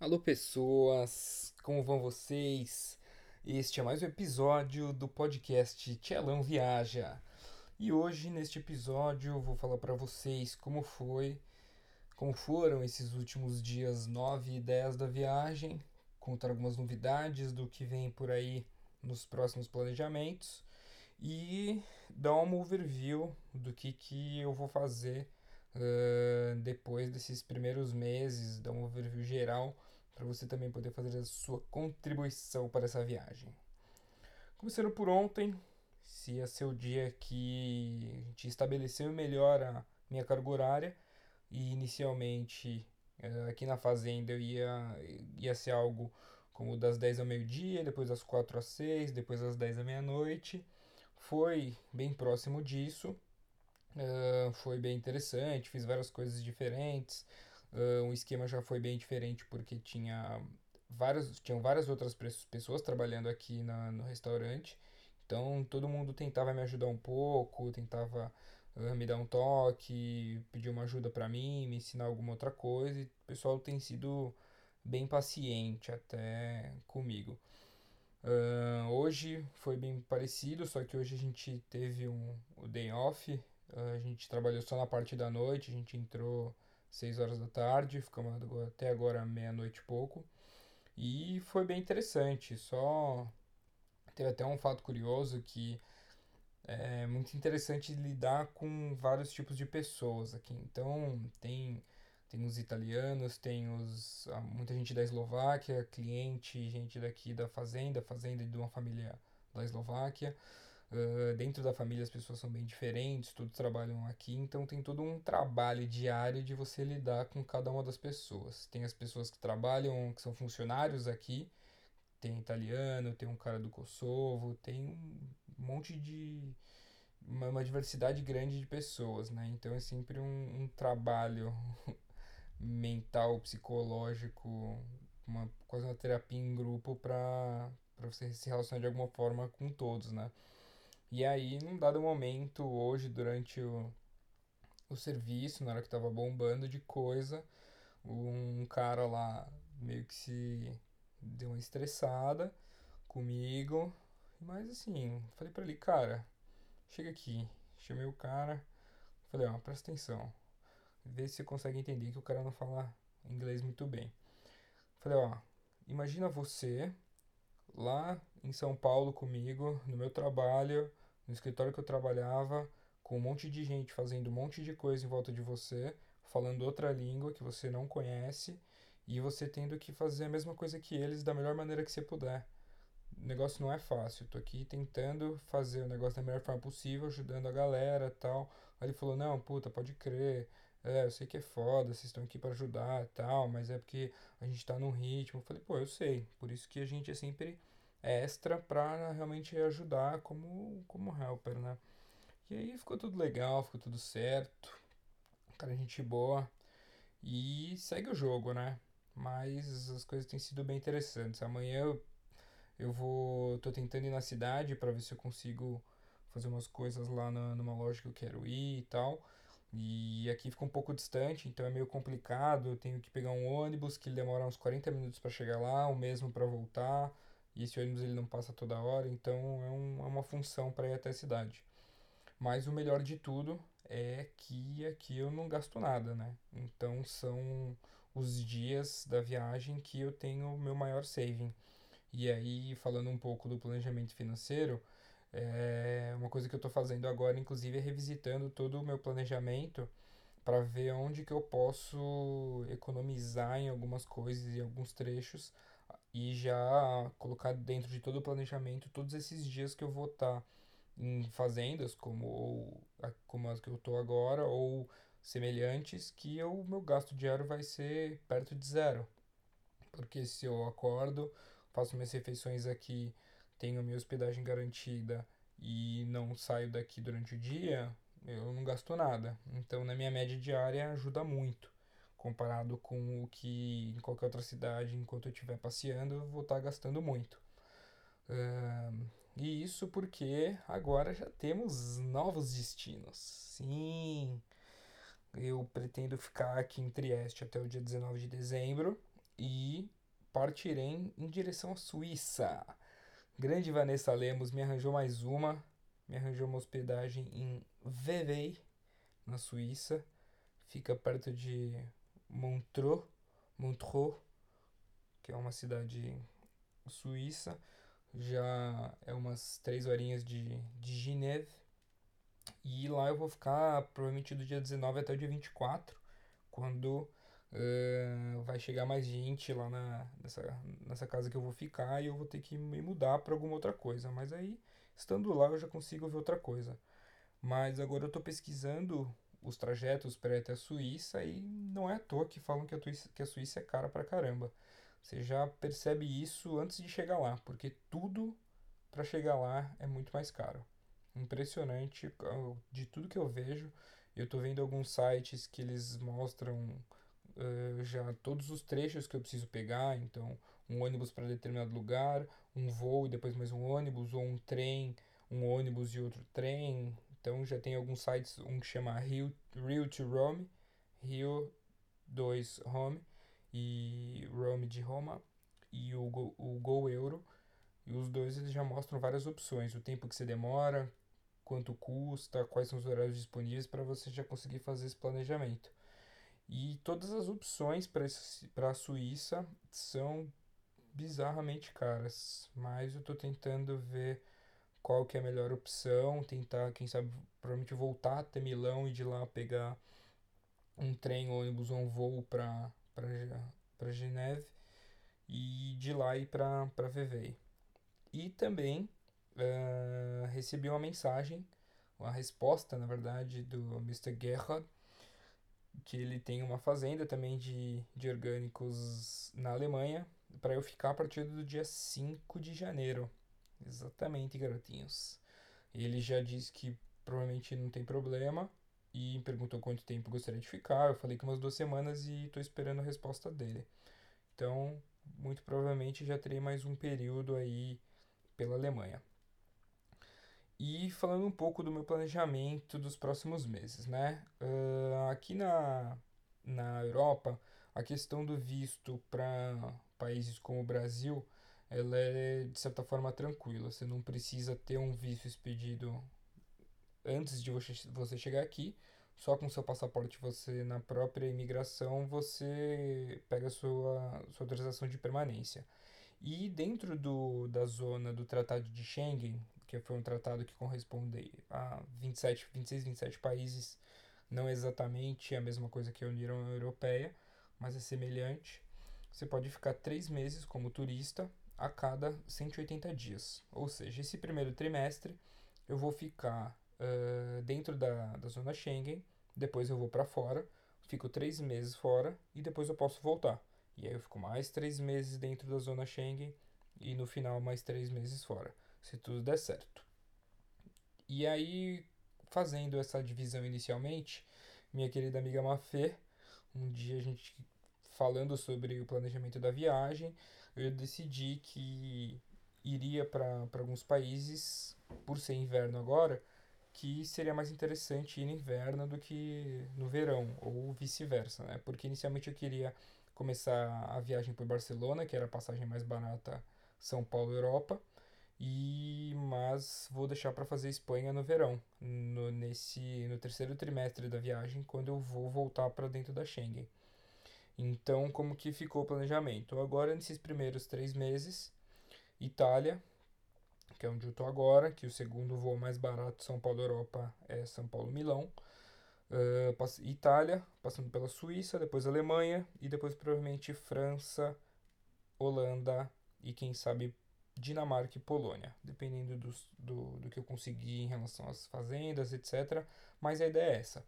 Alô, pessoas, como vão vocês? Este é mais um episódio do podcast Tchelão Viaja. E hoje, neste episódio, vou falar para vocês como foi, como foram esses últimos dias 9 e 10 da viagem, contar algumas novidades do que vem por aí nos próximos planejamentos e dar uma overview do que, que eu vou fazer uh, depois desses primeiros meses, dar um overview geral para você também poder fazer a sua contribuição para essa viagem. Começando por ontem, se é seu dia que a gente estabeleceu melhor a minha carga horária e inicialmente uh, aqui na fazenda eu ia, ia ser algo como das 10 ao meio-dia, depois das 4 às 6, depois das 10 à meia-noite. Foi bem próximo disso. Foi bem interessante, fiz várias coisas diferentes. Uh, um esquema já foi bem diferente porque tinha várias, tinham várias outras pessoas trabalhando aqui na, no restaurante. Então todo mundo tentava me ajudar um pouco, tentava uh, me dar um toque, pedir uma ajuda para mim, me ensinar alguma outra coisa. E o pessoal tem sido bem paciente até comigo. Uh, hoje foi bem parecido, só que hoje a gente teve um, o day off, a gente trabalhou só na parte da noite, a gente entrou 6 horas da tarde, ficamos até agora meia-noite e pouco. E foi bem interessante, só teve até um fato curioso que é muito interessante lidar com vários tipos de pessoas aqui. Então, tem tem os italianos, tem os muita gente da Eslováquia, cliente, gente daqui da fazenda, fazenda de uma família da Eslováquia. Uh, dentro da família as pessoas são bem diferentes, todos trabalham aqui, então tem todo um trabalho diário de você lidar com cada uma das pessoas. Tem as pessoas que trabalham, que são funcionários aqui, tem italiano, tem um cara do Kosovo, tem um monte de. uma, uma diversidade grande de pessoas, né? Então é sempre um, um trabalho mental, psicológico, uma, quase uma terapia em grupo para você se relacionar de alguma forma com todos, né? E aí, num dado momento, hoje, durante o, o serviço, na hora que tava bombando de coisa, um cara lá meio que se deu uma estressada comigo. Mas assim, falei pra ele, cara, chega aqui. Chamei o cara, falei, ó, presta atenção. Vê se você consegue entender que o cara não fala inglês muito bem. Falei, ó, imagina você lá em São Paulo comigo, no meu trabalho, no escritório que eu trabalhava, com um monte de gente fazendo um monte de coisa em volta de você, falando outra língua que você não conhece, e você tendo que fazer a mesma coisa que eles da melhor maneira que você puder. O negócio não é fácil. Tô aqui tentando fazer o negócio da melhor forma possível, ajudando a galera tal. Aí ele falou: Não, puta, pode crer. É, eu sei que é foda, vocês estão aqui para ajudar tal, mas é porque a gente tá num ritmo. Eu falei: Pô, eu sei. Por isso que a gente é sempre extra para realmente ajudar como, como helper, né? E aí ficou tudo legal, ficou tudo certo. Cara, gente boa. E segue o jogo, né? Mas as coisas têm sido bem interessantes. Amanhã eu, eu vou. tô tentando ir na cidade para ver se eu consigo fazer umas coisas lá na, numa loja que eu quero ir e tal. E aqui fica um pouco distante, então é meio complicado. Eu tenho que pegar um ônibus que demora uns 40 minutos para chegar lá, o mesmo para voltar. E esse ônibus ele não passa toda hora, então é, um, é uma função para ir até a cidade. Mas o melhor de tudo é que aqui eu não gasto nada, né? Então são os dias da viagem que eu tenho meu maior saving. E aí, falando um pouco do planejamento financeiro, é uma coisa que eu estou fazendo agora, inclusive, é revisitando todo o meu planejamento para ver onde que eu posso economizar em algumas coisas e alguns trechos e já colocar dentro de todo o planejamento todos esses dias que eu vou estar tá em fazendas como, ou, como as que eu estou agora ou semelhantes que o meu gasto diário vai ser perto de zero. Porque se eu acordo, faço minhas refeições aqui, tenho minha hospedagem garantida e não saio daqui durante o dia, eu não gasto nada. Então, na minha média diária, ajuda muito comparado com o que em qualquer outra cidade, enquanto eu estiver passeando, eu vou estar gastando muito. Uh, e isso porque agora já temos novos destinos. Sim, eu pretendo ficar aqui em Trieste até o dia 19 de dezembro e partirei em direção à Suíça. Grande Vanessa Lemos me arranjou mais uma, me arranjou uma hospedagem em Vevey, na Suíça. Fica perto de Montreux, Montreux, que é uma cidade suíça. Já é umas três horinhas de, de Geneve. E lá eu vou ficar provavelmente do dia 19 até o dia 24, quando uh, vai chegar mais gente lá na, nessa, nessa casa que eu vou ficar e eu vou ter que me mudar para alguma outra coisa. Mas aí, estando lá, eu já consigo ver outra coisa. Mas agora eu estou pesquisando os trajetos para até a Suíça e não é à toa que falam que a, que a Suíça é cara pra caramba. Você já percebe isso antes de chegar lá, porque tudo para chegar lá é muito mais caro. Impressionante de tudo que eu vejo. Eu tô vendo alguns sites que eles mostram uh, já todos os trechos que eu preciso pegar, então um ônibus para determinado lugar, um voo e depois mais um ônibus, ou um trem, um ônibus e outro trem. Então já tem alguns sites, um que chama Rio, Rio to Rome, Rio 2 Rome e Rome de Roma e o Go, o Go Euro. E os dois eles já mostram várias opções, o tempo que você demora, quanto custa, quais são os horários disponíveis para você já conseguir fazer esse planejamento. E todas as opções para a Suíça são bizarramente caras, mas eu estou tentando ver qual que é a melhor opção, tentar, quem sabe, provavelmente voltar até Milão e de lá pegar um trem, ônibus ou um voo para para Geneve e de lá ir para Vevey. E também uh, recebi uma mensagem, uma resposta, na verdade, do Mr. Gerhard, que ele tem uma fazenda também de, de orgânicos na Alemanha, para eu ficar a partir do dia 5 de janeiro. Exatamente, garotinhos. Ele já disse que provavelmente não tem problema e perguntou quanto tempo gostaria de ficar. Eu falei que umas duas semanas e estou esperando a resposta dele. Então, muito provavelmente já terei mais um período aí pela Alemanha. E falando um pouco do meu planejamento dos próximos meses, né? Uh, aqui na, na Europa, a questão do visto para países como o Brasil, ela é de certa forma tranquila. Você não precisa ter um visto expedido antes de você, chegar aqui. Só com seu passaporte, você na própria imigração, você pega sua, sua autorização de permanência. E dentro do, da zona do Tratado de Schengen, que foi um tratado que corresponde a 27, 26, 27 países, não exatamente a mesma coisa que a União Europeia, mas é semelhante. Você pode ficar três meses como turista a cada 180 dias. Ou seja, esse primeiro trimestre eu vou ficar uh, dentro da, da zona Schengen, depois eu vou para fora, fico três meses fora e depois eu posso voltar. E aí eu fico mais três meses dentro da zona Schengen e no final mais três meses fora se tudo der certo. E aí, fazendo essa divisão inicialmente, minha querida amiga Mafê, um dia a gente falando sobre o planejamento da viagem, eu decidi que iria para alguns países, por ser inverno agora, que seria mais interessante ir no inverno do que no verão, ou vice-versa, né? Porque inicialmente eu queria começar a viagem por Barcelona, que era a passagem mais barata São Paulo-Europa, e mas vou deixar para fazer Espanha no verão, no, nesse no terceiro trimestre da viagem, quando eu vou voltar para dentro da Schengen. Então, como que ficou o planejamento? Agora, nesses primeiros três meses, Itália, que é onde eu estou agora, que o segundo voo mais barato São Paulo-Europa é São Paulo-Milão. Uh, Itália, passando pela Suíça, depois Alemanha e depois provavelmente França, Holanda e quem sabe Dinamarca e Polônia, dependendo do, do, do que eu conseguir em relação às fazendas, etc. Mas a ideia é essa.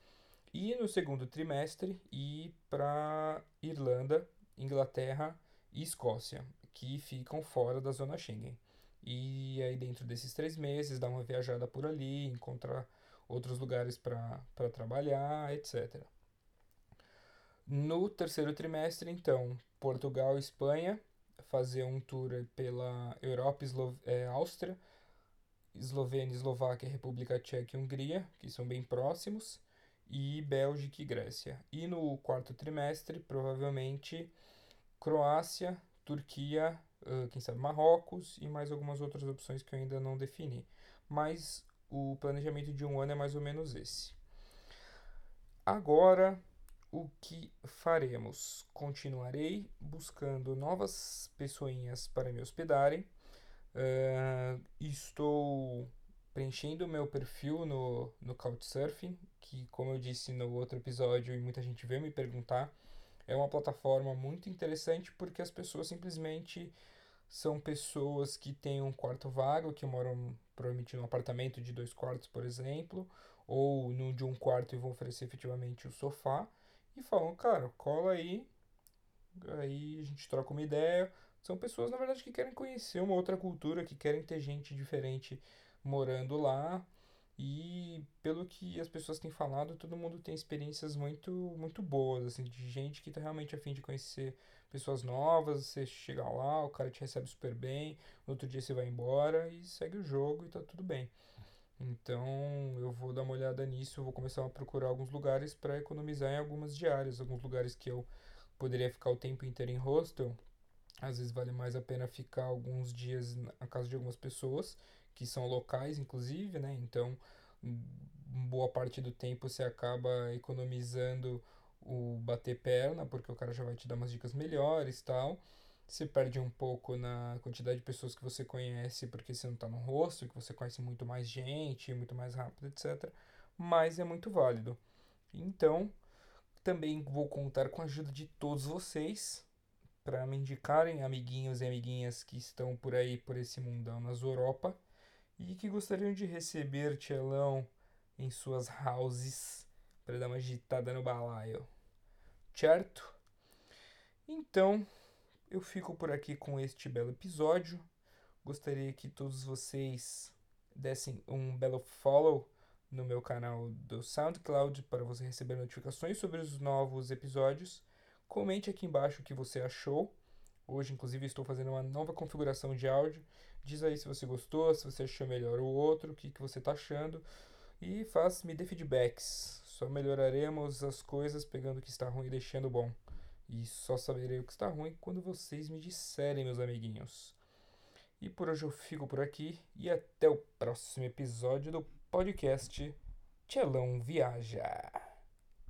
E no segundo trimestre, ir para Irlanda, Inglaterra e Escócia, que ficam fora da zona Schengen. E aí, dentro desses três meses, dar uma viajada por ali, encontrar outros lugares para trabalhar, etc. No terceiro trimestre, então, Portugal e Espanha, fazer um tour pela Europa, Eslo é, Áustria, Eslovênia, Eslováquia, República Tcheca e Hungria, que são bem próximos, e Bélgica e Grécia. E no quarto trimestre, provavelmente, Croácia, Turquia, quem sabe Marrocos e mais algumas outras opções que eu ainda não defini. Mas o planejamento de um ano é mais ou menos esse. Agora, o que faremos? Continuarei buscando novas pessoinhas para me hospedarem. Uh, estou preenchendo meu perfil no, no Couchsurfing, que, como eu disse no outro episódio e muita gente veio me perguntar, é uma plataforma muito interessante porque as pessoas simplesmente são pessoas que têm um quarto vago, que moram provavelmente num apartamento de dois quartos, por exemplo, ou no de um quarto e vão oferecer efetivamente o sofá, e falam, cara, cola aí, aí a gente troca uma ideia. São pessoas, na verdade, que querem conhecer uma outra cultura, que querem ter gente diferente morando lá. E pelo que as pessoas têm falado, todo mundo tem experiências muito muito boas, assim, de gente que tá realmente afim de conhecer pessoas novas, você chega lá, o cara te recebe super bem, no outro dia você vai embora e segue o jogo e tá tudo bem. Então eu vou dar uma olhada nisso, vou começar a procurar alguns lugares para economizar em algumas diárias, alguns lugares que eu poderia ficar o tempo inteiro em hostel. Às vezes vale mais a pena ficar alguns dias na casa de algumas pessoas que são locais, inclusive, né? Então, boa parte do tempo você acaba economizando o bater perna, porque o cara já vai te dar umas dicas melhores tal. Você perde um pouco na quantidade de pessoas que você conhece, porque você não está no rosto, que você conhece muito mais gente, muito mais rápido, etc. Mas é muito válido. Então, também vou contar com a ajuda de todos vocês para me indicarem amiguinhos e amiguinhas que estão por aí, por esse mundão nas Europa e que gostariam de receber Tchelão em suas houses para dar uma agitada no balaio. Certo? Então, eu fico por aqui com este belo episódio. Gostaria que todos vocês dessem um belo follow no meu canal do SoundCloud para você receber notificações sobre os novos episódios. Comente aqui embaixo o que você achou. Hoje, inclusive, estou fazendo uma nova configuração de áudio. Diz aí se você gostou, se você achou melhor o outro, o que, que você está achando. E faz, me dê feedbacks. Só melhoraremos as coisas pegando o que está ruim e deixando bom. E só saberei o que está ruim quando vocês me disserem, meus amiguinhos. E por hoje eu fico por aqui e até o próximo episódio do podcast Tchelão Viaja.